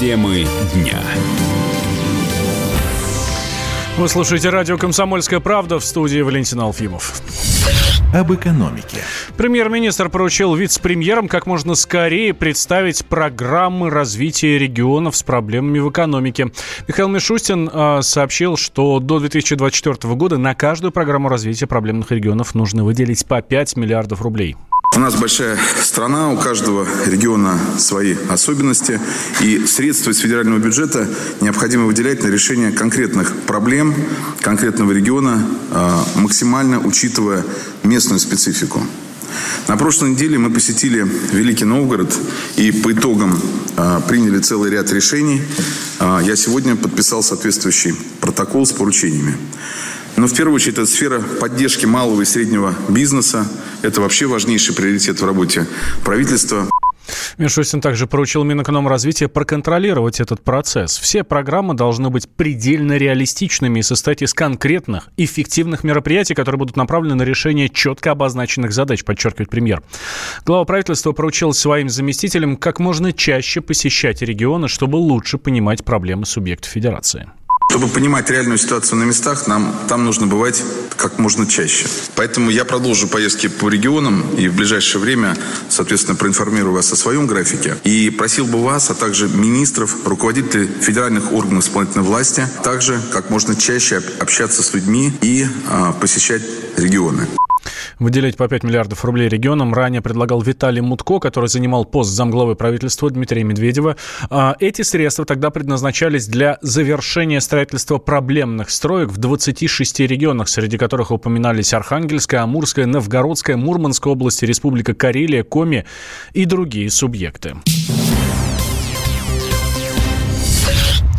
Темы дня. Вы слушаете радио «Комсомольская правда» в студии Валентин Алфимов. Об экономике. Премьер-министр поручил вице-премьерам как можно скорее представить программы развития регионов с проблемами в экономике. Михаил Мишустин э, сообщил, что до 2024 года на каждую программу развития проблемных регионов нужно выделить по 5 миллиардов рублей. Нас большая страна, у каждого региона свои особенности, и средства из федерального бюджета необходимо выделять на решение конкретных проблем конкретного региона, а, максимально учитывая местную специфику. На прошлой неделе мы посетили Великий Новгород и по итогам а, приняли целый ряд решений. А, я сегодня подписал соответствующий протокол с поручениями. Но в первую очередь это сфера поддержки малого и среднего бизнеса. Это вообще важнейший приоритет в работе правительства. Мишустин также поручил Минэкономразвития проконтролировать этот процесс. Все программы должны быть предельно реалистичными и состоять из конкретных, эффективных мероприятий, которые будут направлены на решение четко обозначенных задач, подчеркивает премьер. Глава правительства поручил своим заместителям как можно чаще посещать регионы, чтобы лучше понимать проблемы субъектов федерации. Чтобы понимать реальную ситуацию на местах, нам там нужно бывать как можно чаще. Поэтому я продолжу поездки по регионам и в ближайшее время, соответственно, проинформирую вас о своем графике. И просил бы вас, а также министров, руководителей федеральных органов исполнительной власти, также как можно чаще общаться с людьми и а, посещать регионы. Выделять по 5 миллиардов рублей регионам ранее предлагал Виталий Мутко, который занимал пост замглавы правительства Дмитрия Медведева. А эти средства тогда предназначались для завершения строительства проблемных строек в 26 регионах, среди которых упоминались Архангельская, Амурская, Новгородская, Мурманская области, Республика Карелия, Коми и другие субъекты.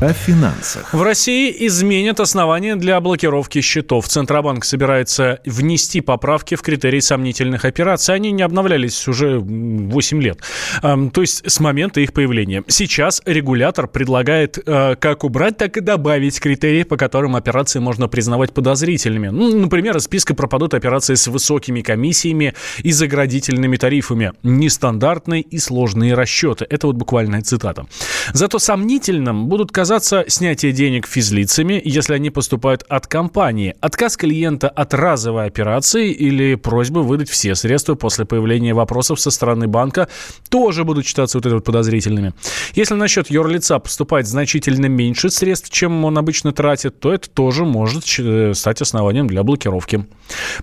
О финансах. В России изменят основания для блокировки счетов. Центробанк собирается внести поправки в критерии сомнительных операций. Они не обновлялись уже 8 лет. То есть с момента их появления. Сейчас регулятор предлагает э, как убрать, так и добавить критерии, по которым операции можно признавать подозрительными. Ну, например, из списка пропадут операции с высокими комиссиями и заградительными тарифами. Нестандартные и сложные расчеты. Это вот буквальная цитата. Зато сомнительным будут казаться оказаться снятие денег физлицами, если они поступают от компании, отказ клиента от разовой операции или просьба выдать все средства после появления вопросов со стороны банка тоже будут считаться вот это вот подозрительными. Если на счет юрлица поступает значительно меньше средств, чем он обычно тратит, то это тоже может э, стать основанием для блокировки.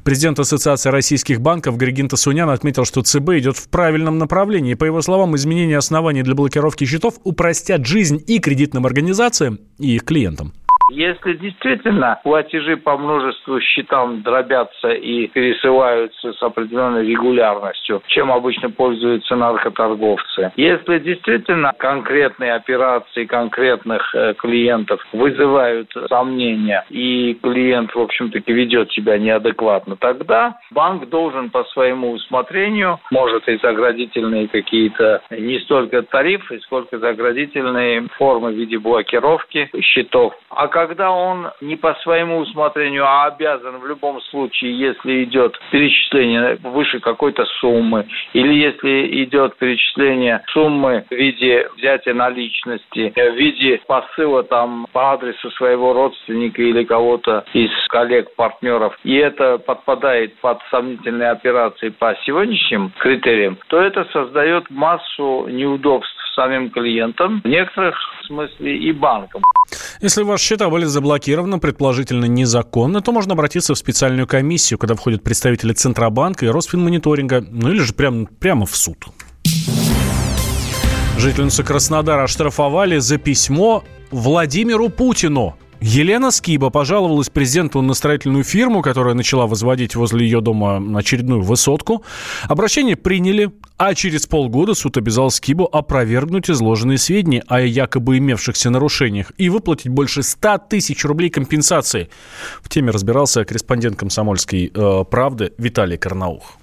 Президент Ассоциации российских банков Григин Тасунян отметил, что ЦБ идет в правильном направлении. По его словам, изменение оснований для блокировки счетов упростят жизнь и кредитным организациям, организациям и их клиентам. Если действительно платежи по множеству счетам дробятся и пересылаются с определенной регулярностью, чем обычно пользуются наркоторговцы, если действительно конкретные операции конкретных э, клиентов вызывают сомнения, и клиент, в общем-таки, ведет себя неадекватно, тогда банк должен по своему усмотрению, может и заградительные какие-то не столько тарифы, сколько заградительные формы в виде блокировки счетов. А когда он не по своему усмотрению, а обязан в любом случае, если идет перечисление выше какой-то суммы, или если идет перечисление суммы в виде взятия наличности, в виде посыла там по адресу своего родственника или кого-то из коллег, партнеров, и это подпадает под сомнительные операции по сегодняшним критериям, то это создает массу неудобств самим клиентам, в некоторых смысле и банкам. Если ваши счета были заблокированы, предположительно незаконно, то можно обратиться в специальную комиссию, куда входят представители Центробанка и Росфинмониторинга, ну или же прямо, прямо в суд. Жительницу Краснодара оштрафовали за письмо Владимиру Путину. Елена Скиба пожаловалась президенту на строительную фирму, которая начала возводить возле ее дома очередную высотку. Обращение приняли, а через полгода суд обязал Скибу опровергнуть изложенные сведения о якобы имевшихся нарушениях и выплатить больше 100 тысяч рублей компенсации. В теме разбирался корреспондент комсомольской э, правды Виталий Карнаух.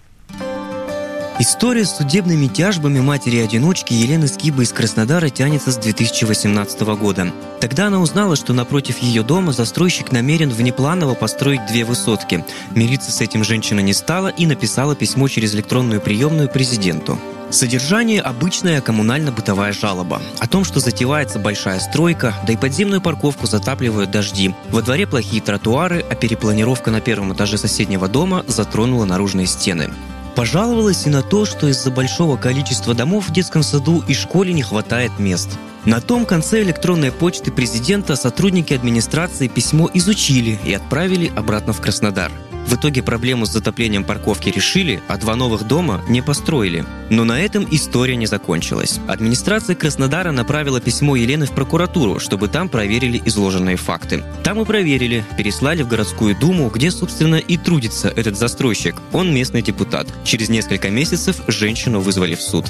История с судебными тяжбами матери-одиночки Елены Скибы из Краснодара тянется с 2018 года. Тогда она узнала, что напротив ее дома застройщик намерен внепланово построить две высотки. Мириться с этим женщина не стала и написала письмо через электронную приемную президенту. Содержание – обычная коммунально-бытовая жалоба о том, что затевается большая стройка, да и подземную парковку затапливают дожди. Во дворе плохие тротуары, а перепланировка на первом этаже соседнего дома затронула наружные стены. Пожаловалась и на то, что из-за большого количества домов в детском саду и школе не хватает мест. На том конце электронной почты президента сотрудники администрации письмо изучили и отправили обратно в Краснодар – в итоге проблему с затоплением парковки решили, а два новых дома не построили. Но на этом история не закончилась. Администрация Краснодара направила письмо Елены в прокуратуру, чтобы там проверили изложенные факты. Там и проверили, переслали в городскую думу, где, собственно, и трудится этот застройщик. Он местный депутат. Через несколько месяцев женщину вызвали в суд.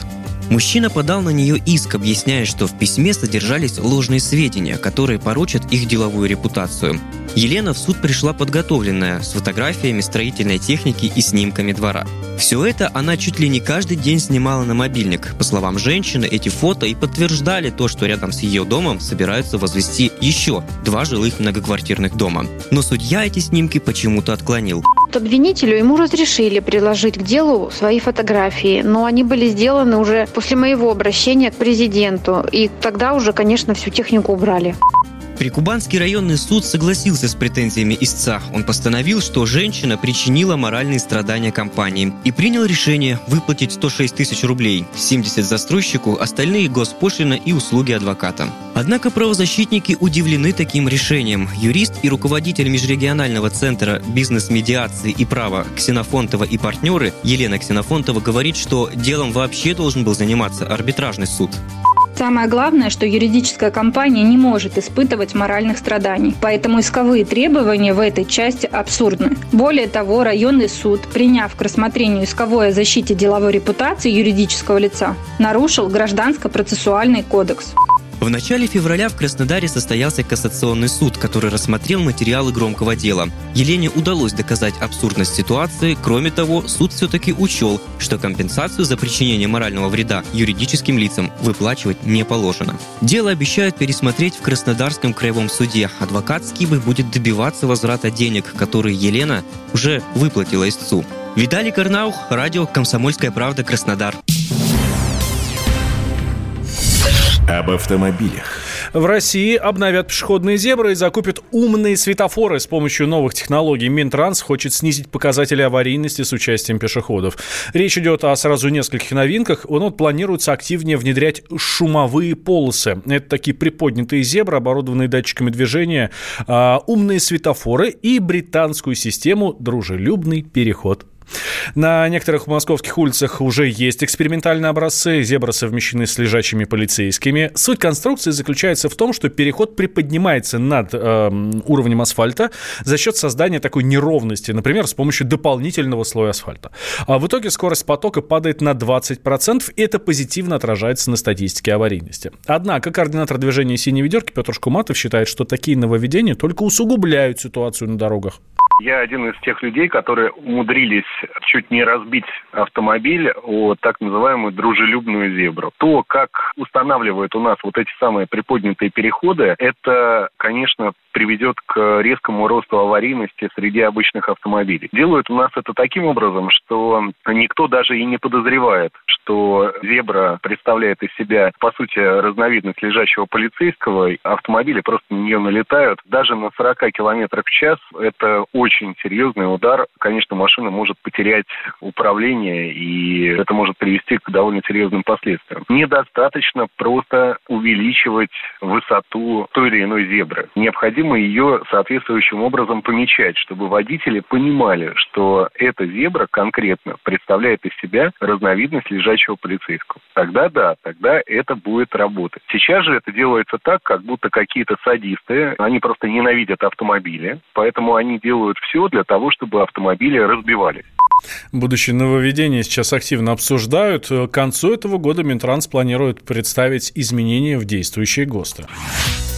Мужчина подал на нее иск, объясняя, что в письме содержались ложные сведения, которые порочат их деловую репутацию. Елена в суд пришла подготовленная, с фотографиями строительной техники и снимками двора. Все это она чуть ли не каждый день снимала на мобильник. По словам женщины, эти фото и подтверждали то, что рядом с ее домом собираются возвести еще два жилых многоквартирных дома. Но судья эти снимки почему-то отклонил. Обвинителю ему разрешили приложить к делу свои фотографии, но они были сделаны уже после моего обращения к президенту. И тогда уже, конечно, всю технику убрали. Прикубанский районный суд согласился с претензиями истца. Он постановил, что женщина причинила моральные страдания компании и принял решение выплатить 106 тысяч рублей, 70 застройщику, остальные госпошлина и услуги адвоката. Однако правозащитники удивлены таким решением. Юрист и руководитель межрегионального центра бизнес-медиации и права Ксенофонтова и партнеры Елена Ксенофонтова говорит, что делом вообще должен был заниматься арбитражный суд. Самое главное, что юридическая компания не может испытывать моральных страданий, поэтому исковые требования в этой части абсурдны. Более того, районный суд, приняв к рассмотрению исковой о защите деловой репутации юридического лица, нарушил гражданско-процессуальный кодекс. В начале февраля в Краснодаре состоялся кассационный суд, который рассмотрел материалы громкого дела. Елене удалось доказать абсурдность ситуации. Кроме того, суд все-таки учел, что компенсацию за причинение морального вреда юридическим лицам выплачивать не положено. Дело обещают пересмотреть в Краснодарском краевом суде. Адвокат Скибы будет добиваться возврата денег, которые Елена уже выплатила истцу. Виталий Карнаух, радио «Комсомольская правда. Краснодар». Об автомобилях. В России обновят пешеходные зебры и закупят умные светофоры с помощью новых технологий. Минтранс хочет снизить показатели аварийности с участием пешеходов. Речь идет о сразу нескольких новинках. Он вот планируется активнее внедрять шумовые полосы. Это такие приподнятые зебры, оборудованные датчиками движения, а, умные светофоры и британскую систему «Дружелюбный переход». На некоторых московских улицах уже есть экспериментальные образцы. Зебры совмещены с лежачими полицейскими. Суть конструкции заключается в том, что переход приподнимается над э, уровнем асфальта за счет создания такой неровности, например, с помощью дополнительного слоя асфальта. А в итоге скорость потока падает на 20%, и это позитивно отражается на статистике аварийности. Однако координатор движения «Синей ведерки» Петр Шкуматов считает, что такие нововведения только усугубляют ситуацию на дорогах. Я один из тех людей, которые умудрились чуть не разбить автомобиль о так называемую дружелюбную зебру. То, как устанавливают у нас вот эти самые приподнятые переходы, это, конечно, приведет к резкому росту аварийности среди обычных автомобилей. Делают у нас это таким образом, что никто даже и не подозревает, что зебра представляет из себя, по сути, разновидность лежачего полицейского. Автомобили просто на нее налетают. Даже на 40 км в час это очень серьезный удар. Конечно, машина может потерять управление, и это может привести к довольно серьезным последствиям. Недостаточно просто увеличивать высоту той или иной зебры. Необходимо необходимо ее соответствующим образом помечать, чтобы водители понимали, что эта зебра конкретно представляет из себя разновидность лежачего полицейского. Тогда да, тогда это будет работать. Сейчас же это делается так, как будто какие-то садисты, они просто ненавидят автомобили, поэтому они делают все для того, чтобы автомобили разбивались. Будущее нововведение сейчас активно обсуждают. К концу этого года Минтранс планирует представить изменения в действующие ГОСТы.